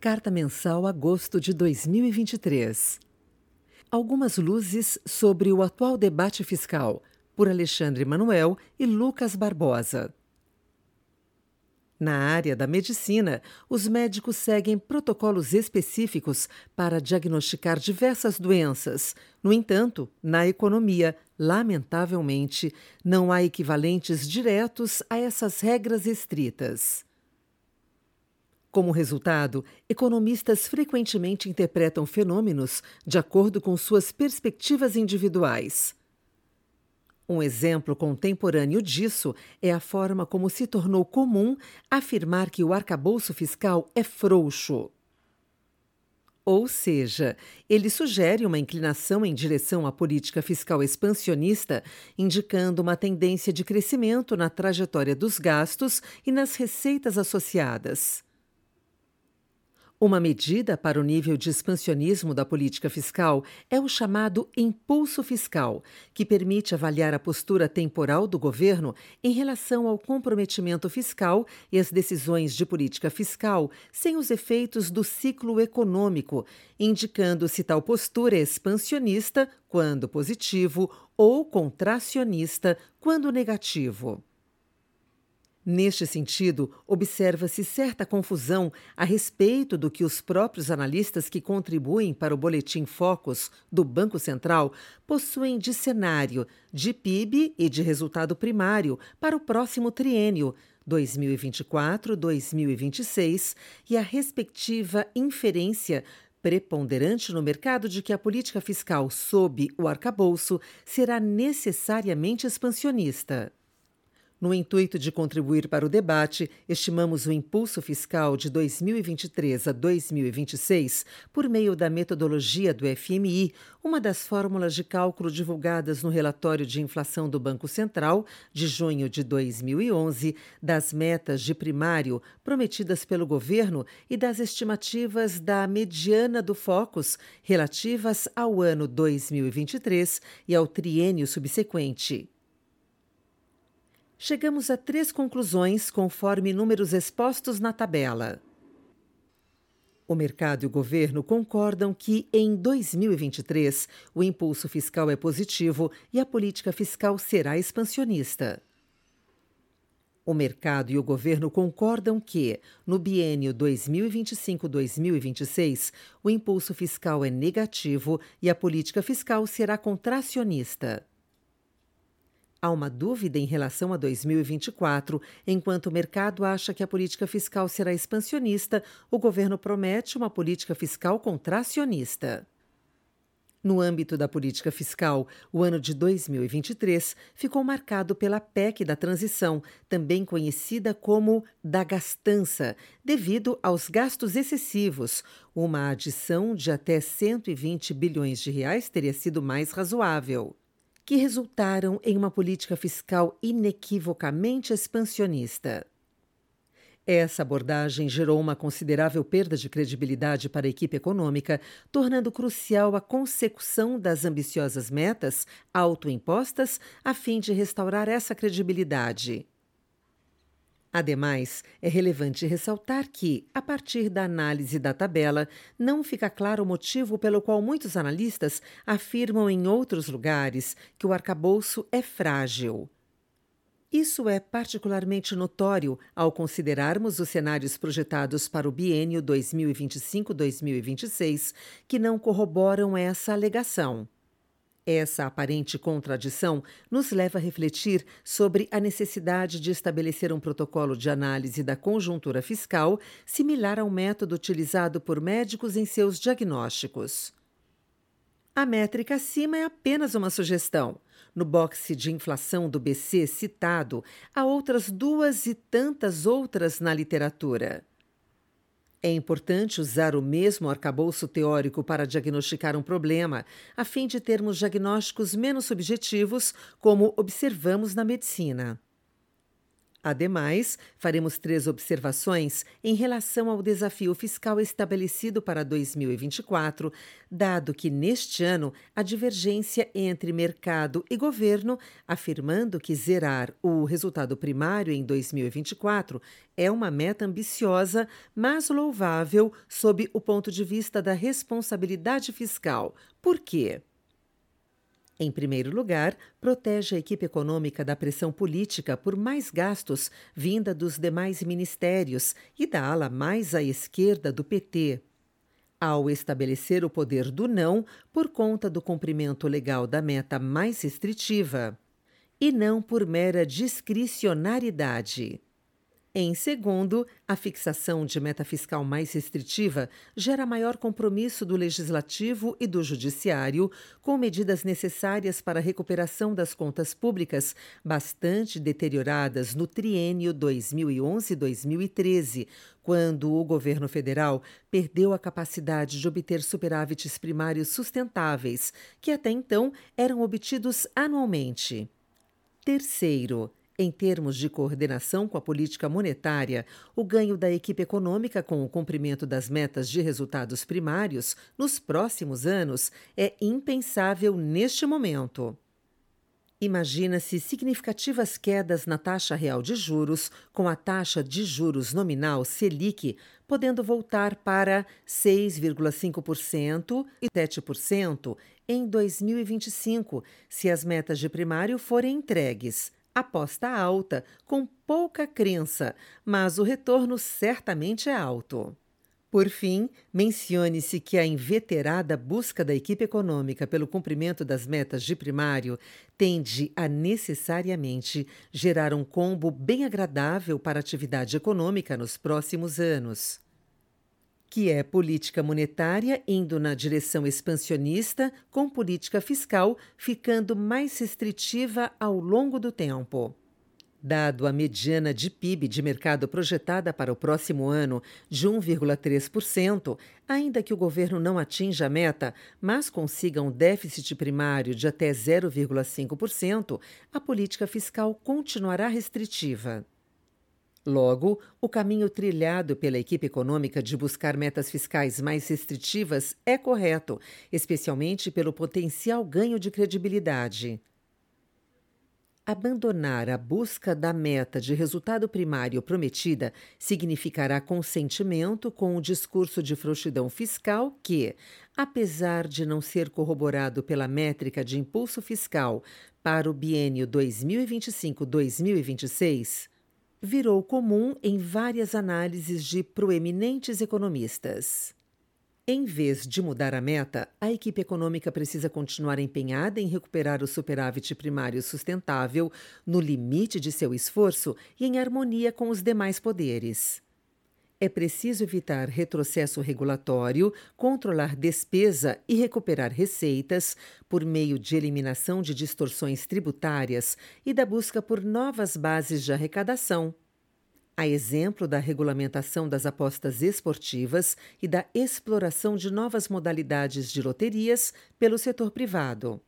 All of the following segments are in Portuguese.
Carta Mensal Agosto de 2023. Algumas luzes sobre o atual debate fiscal, por Alexandre Manuel e Lucas Barbosa. Na área da medicina, os médicos seguem protocolos específicos para diagnosticar diversas doenças. No entanto, na economia, lamentavelmente, não há equivalentes diretos a essas regras estritas. Como resultado, economistas frequentemente interpretam fenômenos de acordo com suas perspectivas individuais. Um exemplo contemporâneo disso é a forma como se tornou comum afirmar que o arcabouço fiscal é frouxo. Ou seja, ele sugere uma inclinação em direção à política fiscal expansionista, indicando uma tendência de crescimento na trajetória dos gastos e nas receitas associadas. Uma medida para o nível de expansionismo da política fiscal é o chamado impulso fiscal, que permite avaliar a postura temporal do governo em relação ao comprometimento fiscal e as decisões de política fiscal sem os efeitos do ciclo econômico, indicando se tal postura é expansionista quando positivo ou contracionista quando negativo. Neste sentido, observa-se certa confusão a respeito do que os próprios analistas que contribuem para o Boletim Focus do Banco Central possuem de cenário, de PIB e de resultado primário para o próximo triênio, 2024-2026, e a respectiva inferência preponderante no mercado de que a política fiscal sob o arcabouço será necessariamente expansionista. No intuito de contribuir para o debate, estimamos o impulso fiscal de 2023 a 2026 por meio da metodologia do FMI, uma das fórmulas de cálculo divulgadas no relatório de inflação do Banco Central de junho de 2011, das metas de primário prometidas pelo governo e das estimativas da mediana do Focus relativas ao ano 2023 e ao triênio subsequente. Chegamos a três conclusões conforme números expostos na tabela. O mercado e o governo concordam que, em 2023, o impulso fiscal é positivo e a política fiscal será expansionista. O mercado e o governo concordam que, no biênio 2025-2026, o impulso fiscal é negativo e a política fiscal será contracionista. Há uma dúvida em relação a 2024. Enquanto o mercado acha que a política fiscal será expansionista, o governo promete uma política fiscal contracionista. No âmbito da política fiscal, o ano de 2023 ficou marcado pela PEC da transição, também conhecida como da gastança, devido aos gastos excessivos. Uma adição de até 120 bilhões de reais teria sido mais razoável que resultaram em uma política fiscal inequivocamente expansionista. Essa abordagem gerou uma considerável perda de credibilidade para a equipe econômica, tornando crucial a consecução das ambiciosas metas autoimpostas a fim de restaurar essa credibilidade. Ademais, é relevante ressaltar que, a partir da análise da tabela, não fica claro o motivo pelo qual muitos analistas afirmam em outros lugares que o arcabouço é frágil. Isso é particularmente notório ao considerarmos os cenários projetados para o biênio 2025-2026, que não corroboram essa alegação. Essa aparente contradição nos leva a refletir sobre a necessidade de estabelecer um protocolo de análise da conjuntura fiscal similar ao método utilizado por médicos em seus diagnósticos. A métrica acima é apenas uma sugestão. No boxe de inflação do BC citado, há outras duas e tantas outras na literatura. É importante usar o mesmo arcabouço teórico para diagnosticar um problema, a fim de termos diagnósticos menos subjetivos, como observamos na medicina. Ademais, faremos três observações em relação ao desafio fiscal estabelecido para 2024, dado que neste ano a divergência entre mercado e governo, afirmando que zerar o resultado primário em 2024 é uma meta ambiciosa, mas louvável sob o ponto de vista da responsabilidade fiscal. Por quê? Em primeiro lugar, protege a equipe econômica da pressão política por mais gastos vinda dos demais ministérios e da ala mais à esquerda do PT. Ao estabelecer o poder do não por conta do cumprimento legal da meta mais restritiva, e não por mera discricionariedade. Em segundo, a fixação de meta fiscal mais restritiva gera maior compromisso do legislativo e do judiciário com medidas necessárias para a recuperação das contas públicas, bastante deterioradas no triênio 2011-2013, quando o governo federal perdeu a capacidade de obter superávites primários sustentáveis, que até então eram obtidos anualmente. Terceiro, em termos de coordenação com a política monetária, o ganho da equipe econômica com o cumprimento das metas de resultados primários nos próximos anos é impensável neste momento. Imagina-se significativas quedas na taxa real de juros, com a taxa de juros nominal Selic podendo voltar para 6,5% e 7% em 2025, se as metas de primário forem entregues aposta alta, com pouca crença, mas o retorno certamente é alto. Por fim, mencione-se que a inveterada busca da equipe econômica pelo cumprimento das metas de primário tende a necessariamente gerar um combo bem agradável para a atividade econômica nos próximos anos que é política monetária indo na direção expansionista, com política fiscal ficando mais restritiva ao longo do tempo. Dado a mediana de PIB de mercado projetada para o próximo ano de 1,3%, ainda que o governo não atinja a meta, mas consiga um déficit primário de até 0,5%, a política fiscal continuará restritiva. Logo, o caminho trilhado pela equipe econômica de buscar metas fiscais mais restritivas é correto, especialmente pelo potencial ganho de credibilidade. Abandonar a busca da meta de resultado primário prometida significará consentimento com o discurso de frouxidão fiscal que, apesar de não ser corroborado pela métrica de impulso fiscal para o biênio 2025-2026, virou comum em várias análises de proeminentes economistas. Em vez de mudar a meta, a equipe econômica precisa continuar empenhada em recuperar o superávit primário sustentável no limite de seu esforço e em harmonia com os demais poderes. É preciso evitar retrocesso regulatório, controlar despesa e recuperar receitas por meio de eliminação de distorções tributárias e da busca por novas bases de arrecadação. A exemplo da regulamentação das apostas esportivas e da exploração de novas modalidades de loterias pelo setor privado.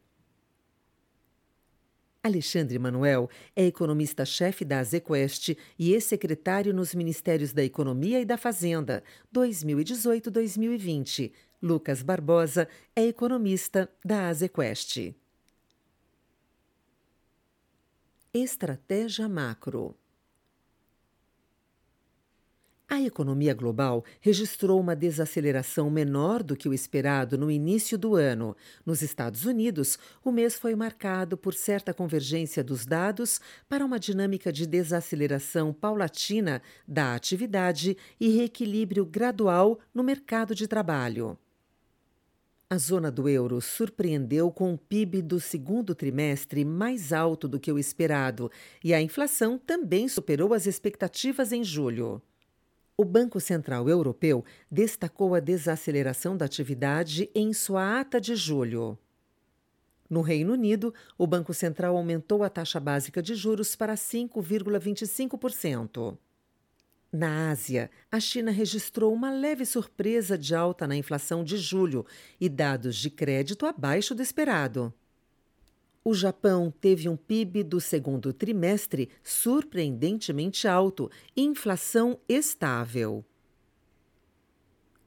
Alexandre Manuel é economista-chefe da Azequest e ex-secretário nos Ministérios da Economia e da Fazenda, 2018-2020. Lucas Barbosa é economista da Azequest. Estratégia Macro a economia global registrou uma desaceleração menor do que o esperado no início do ano. Nos Estados Unidos, o mês foi marcado por certa convergência dos dados para uma dinâmica de desaceleração paulatina da atividade e reequilíbrio gradual no mercado de trabalho. A zona do euro surpreendeu com o PIB do segundo trimestre mais alto do que o esperado e a inflação também superou as expectativas em julho. O Banco Central Europeu destacou a desaceleração da atividade em sua ata de julho. No Reino Unido, o Banco Central aumentou a taxa básica de juros para 5,25%. Na Ásia, a China registrou uma leve surpresa de alta na inflação de julho e dados de crédito abaixo do esperado. O Japão teve um PIB do segundo trimestre surpreendentemente alto e inflação estável.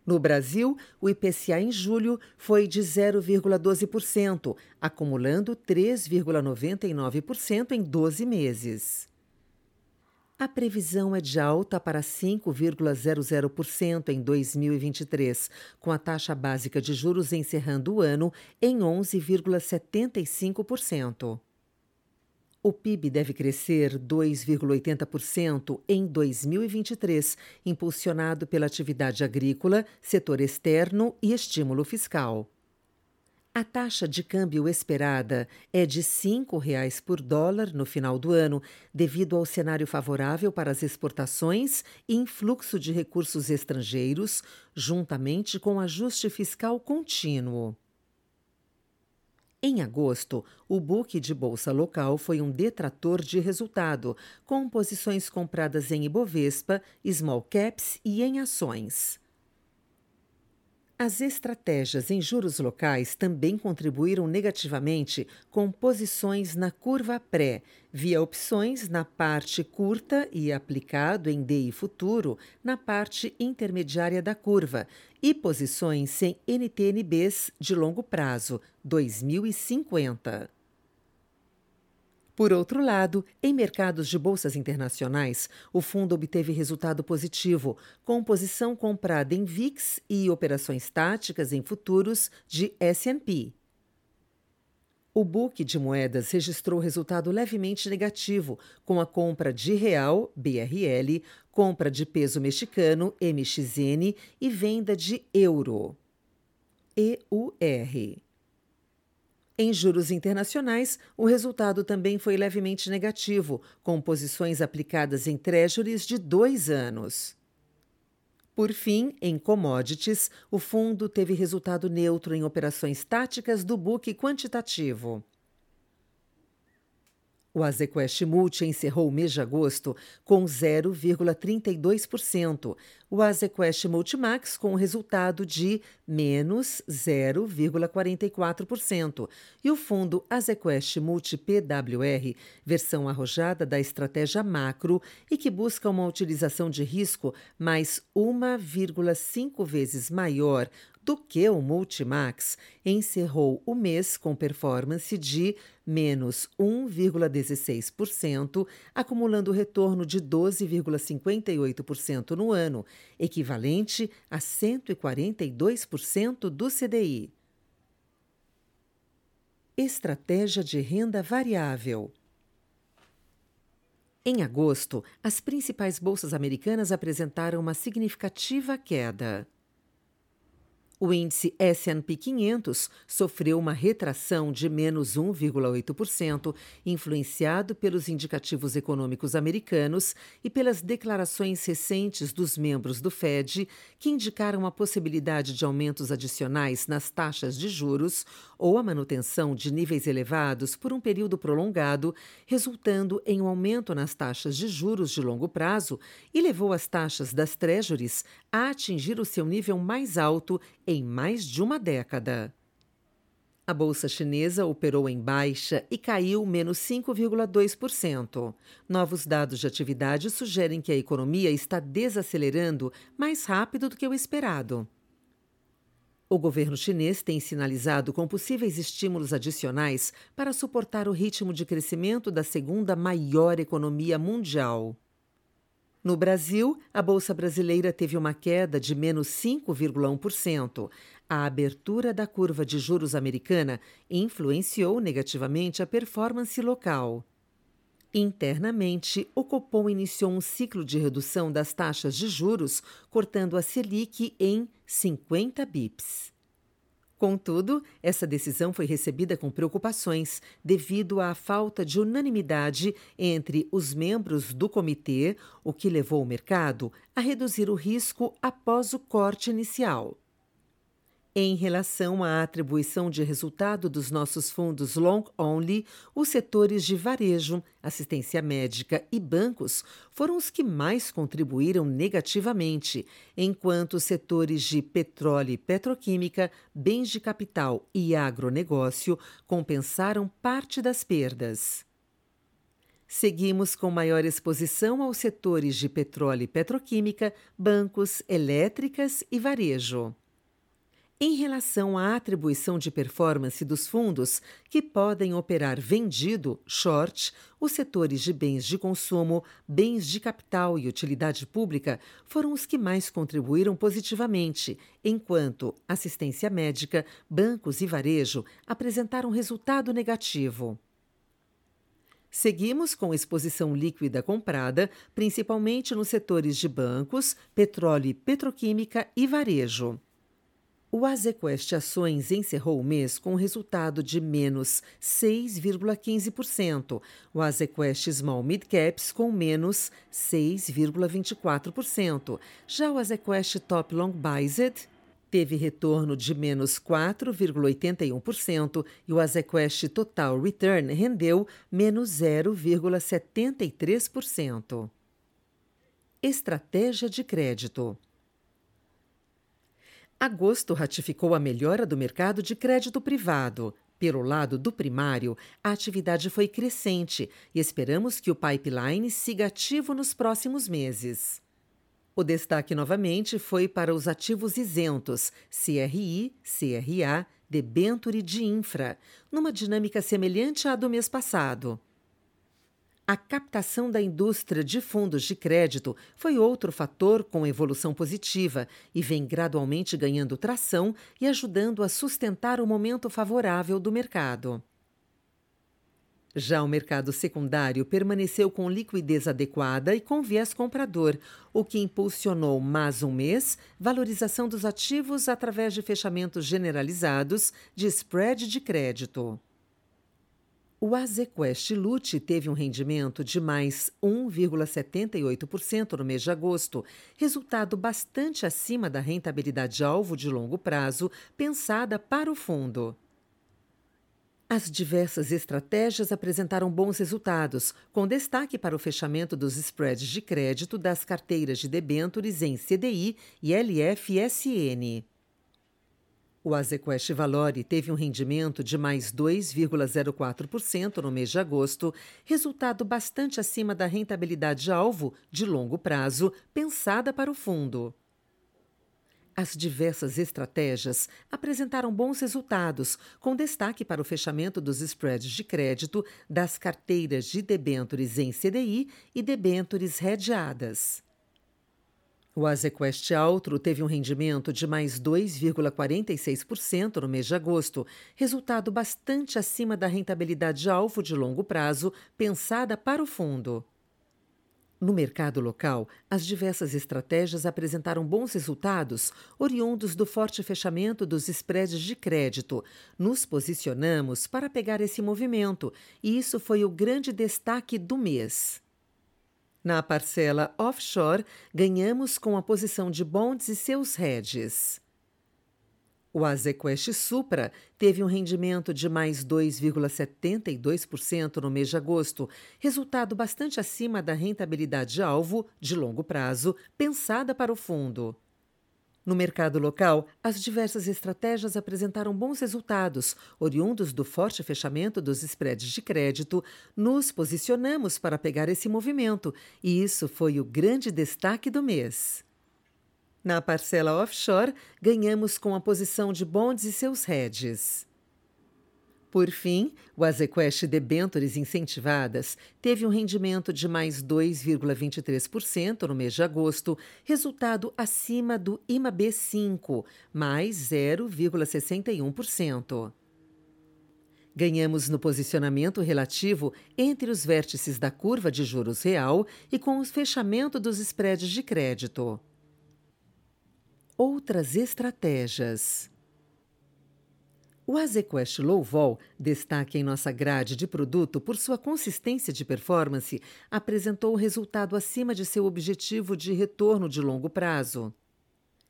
No Brasil, o IPCA em julho foi de 0,12%, acumulando 3,99% em 12 meses. A previsão é de alta para 5,00% em 2023, com a taxa básica de juros encerrando o ano em 11,75%. O PIB deve crescer 2,80% em 2023, impulsionado pela atividade agrícola, setor externo e estímulo fiscal. A taxa de câmbio esperada é de R$ 5,00 por dólar no final do ano, devido ao cenário favorável para as exportações e influxo de recursos estrangeiros, juntamente com ajuste fiscal contínuo. Em agosto, o book de bolsa local foi um detrator de resultado, com posições compradas em Ibovespa, small caps e em ações. As estratégias em juros locais também contribuíram negativamente com posições na curva pré, via opções na parte curta e aplicado em DI futuro na parte intermediária da curva, e posições sem NTNBs de longo prazo, 2050. Por outro lado, em mercados de bolsas internacionais, o fundo obteve resultado positivo, com posição comprada em VIX e operações táticas em futuros de S&P. O book de moedas registrou resultado levemente negativo, com a compra de real, BRL, compra de peso mexicano, MXN, e venda de euro, EUR. Em juros internacionais, o resultado também foi levemente negativo, com posições aplicadas em treasuries de dois anos. Por fim, em commodities, o fundo teve resultado neutro em operações táticas do book quantitativo. O Azequest Multi encerrou o mês de agosto com 0,32%, o Azequest Multimax com o resultado de menos 0,44% e o fundo Azequest Multi PWR, versão arrojada da estratégia macro e que busca uma utilização de risco mais 1,5 vezes maior do que o Multimax, encerrou o mês com performance de menos 1,16%, acumulando retorno de 12,58% no ano, equivalente a 142% do CDI. Estratégia de renda variável. Em agosto, as principais bolsas americanas apresentaram uma significativa queda. O índice S&P 500 sofreu uma retração de menos 1,8%, influenciado pelos indicativos econômicos americanos e pelas declarações recentes dos membros do Fed, que indicaram a possibilidade de aumentos adicionais nas taxas de juros ou a manutenção de níveis elevados por um período prolongado, resultando em um aumento nas taxas de juros de longo prazo e levou as taxas das treasuries a atingir o seu nível mais alto em mais de uma década. A bolsa chinesa operou em baixa e caiu menos 5,2%. Novos dados de atividade sugerem que a economia está desacelerando mais rápido do que o esperado. O governo chinês tem sinalizado com possíveis estímulos adicionais para suportar o ritmo de crescimento da segunda maior economia mundial. No Brasil, a Bolsa Brasileira teve uma queda de menos 5,1%. A abertura da curva de juros americana influenciou negativamente a performance local. Internamente, o Copom iniciou um ciclo de redução das taxas de juros, cortando a Selic em 50 bips. Contudo, essa decisão foi recebida com preocupações devido à falta de unanimidade entre os membros do comitê, o que levou o mercado a reduzir o risco após o corte inicial. Em relação à atribuição de resultado dos nossos fundos long only, os setores de varejo, assistência médica e bancos foram os que mais contribuíram negativamente, enquanto os setores de petróleo e petroquímica, bens de capital e agronegócio compensaram parte das perdas. Seguimos com maior exposição aos setores de petróleo e petroquímica, bancos, elétricas e varejo. Em relação à atribuição de performance dos fundos que podem operar vendido, short, os setores de bens de consumo, bens de capital e utilidade pública foram os que mais contribuíram positivamente, enquanto assistência médica, bancos e varejo apresentaram resultado negativo. Seguimos com exposição líquida comprada, principalmente nos setores de bancos, petróleo e petroquímica e varejo. O Azequest Ações encerrou o mês com resultado de menos 6,15%, o Azequest Small Mid Caps com menos 6,24%. Já o Azequest Top Long Bized teve retorno de menos 4,81% e o Azequest Total Return rendeu menos 0,73%. Estratégia de crédito. Agosto ratificou a melhora do mercado de crédito privado. Pelo lado do primário, a atividade foi crescente e esperamos que o pipeline siga ativo nos próximos meses. O destaque novamente foi para os ativos isentos, CRI, CRA, debenture de infra, numa dinâmica semelhante à do mês passado. A captação da indústria de fundos de crédito foi outro fator com evolução positiva e vem gradualmente ganhando tração e ajudando a sustentar o momento favorável do mercado. Já o mercado secundário permaneceu com liquidez adequada e com viés comprador, o que impulsionou mais um mês valorização dos ativos através de fechamentos generalizados de spread de crédito. O Azequest Lute teve um rendimento de mais 1,78% no mês de agosto, resultado bastante acima da rentabilidade alvo de longo prazo pensada para o fundo. As diversas estratégias apresentaram bons resultados, com destaque para o fechamento dos spreads de crédito das carteiras de debêntures em CDI e LFSN. O Azequest Valore teve um rendimento de mais 2,04% no mês de agosto, resultado bastante acima da rentabilidade alvo de longo prazo pensada para o fundo. As diversas estratégias apresentaram bons resultados, com destaque para o fechamento dos spreads de crédito das carteiras de debêntures em CDI e debêntures redeadas. O Azequest Altro teve um rendimento de mais 2,46% no mês de agosto, resultado bastante acima da rentabilidade alvo de longo prazo pensada para o fundo. No mercado local, as diversas estratégias apresentaram bons resultados, oriundos do forte fechamento dos spreads de crédito. Nos posicionamos para pegar esse movimento, e isso foi o grande destaque do mês. Na parcela offshore, ganhamos com a posição de bonds e seus hedges. O Azequest Supra teve um rendimento de mais 2,72% no mês de agosto, resultado bastante acima da rentabilidade alvo de longo prazo pensada para o fundo. No mercado local, as diversas estratégias apresentaram bons resultados, oriundos do forte fechamento dos spreads de crédito. Nos posicionamos para pegar esse movimento, e isso foi o grande destaque do mês. Na parcela offshore, ganhamos com a posição de bonds e seus hedges. Por fim, o Azequest Debentures Incentivadas teve um rendimento de mais 2,23% no mês de agosto, resultado acima do IMAB5, mais 0,61%. Ganhamos no posicionamento relativo entre os vértices da curva de juros real e com o fechamento dos spreads de crédito. Outras estratégias. O Azequest Low Vol, destaque em nossa grade de produto por sua consistência de performance, apresentou resultado acima de seu objetivo de retorno de longo prazo.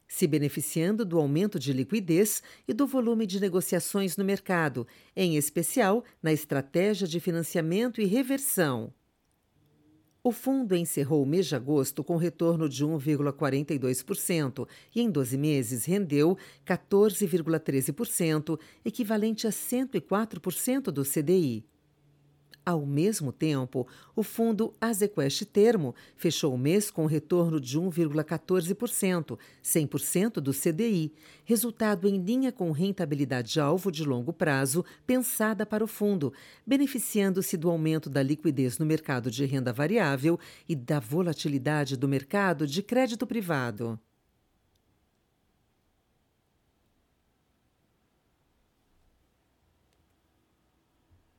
se beneficiando do aumento de liquidez e do volume de negociações no mercado, em especial na estratégia de financiamento e reversão. O fundo encerrou o mês de agosto com retorno de 1,42% e, em 12 meses, rendeu 14,13%, equivalente a 104% do CDI. Ao mesmo tempo, o fundo Azequest Termo fechou o mês com retorno de 1,14%, 100% do CDI, resultado em linha com rentabilidade-alvo de longo prazo pensada para o fundo, beneficiando-se do aumento da liquidez no mercado de renda variável e da volatilidade do mercado de crédito privado.